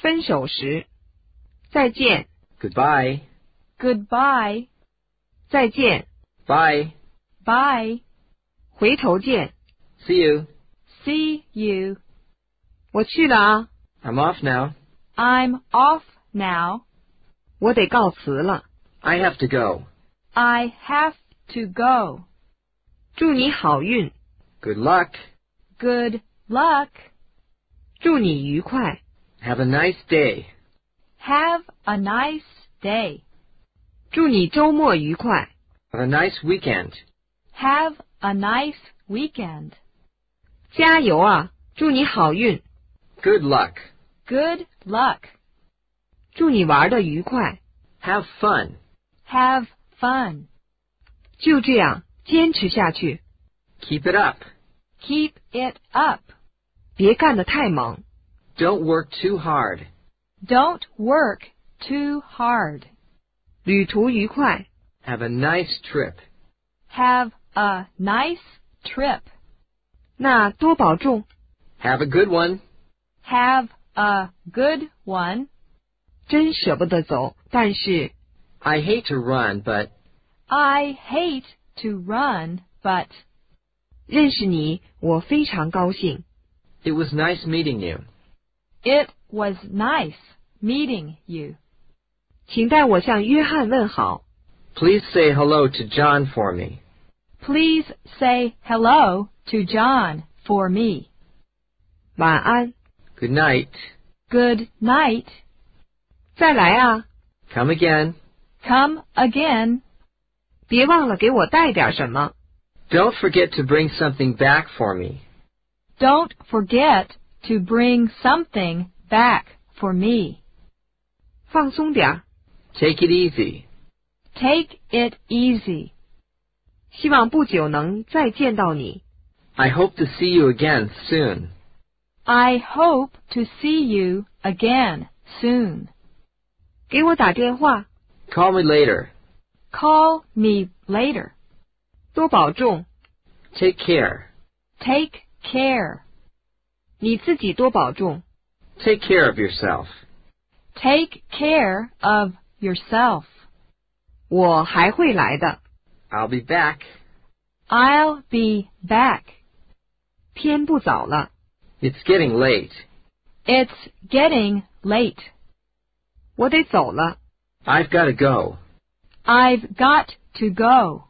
分手时，再见， Goodbye. Goodbye. 再见， Bye. Bye. 回头见， See you. See you. 我去了啊， I'm off now. I'm off now. 我得告辞了。 I have to go. I have to go. 祝你好运， Good luck. Good luck. 祝你愉快， Have a nice day. Have a nice day. 祝你周末愉快。 Have a nice weekend. Have a nice weekend. 加油啊！祝你好运， Good luck. Good luck. 祝你玩的愉快。 Have fun. Have fun. 就这样，坚持下去， Keep it up. Keep it up. 别干得太猛。 Don't work too hard. Don't work too hard. 旅途愉快， Have a nice trip. Have a nice trip. 那多保重。 Have a good one. Have a good one. 真舍不得走，但是 I hate to run, but I hate to run, but 认识你，我非常高兴。 it was nice meeting you. it was nice meeting you. 请代我向约翰问好。 Please say hello to John for me. Please say hello to John for me. 晚安， Good night. Good night. 再来啊！ Come again. Come again. 别忘了给我带点什么。 Don't forget to bring something back for me. Don't forget to bring something back for me. 放松点儿， Take it easy. Take it easy. 希望不久能再见到你。 I hope to see you again soon. I hope to see you again soon. 给我打电话， Call me later. Call me later. 多保重， Take care. Take care. 你自己多保重。 Take care of yourself. Take care of yourself. 我还会来的。 I'll be back. I'll be back. 天不早了， It's getting late. It's getting late. 我得走了。 I've got to go. I've got to go.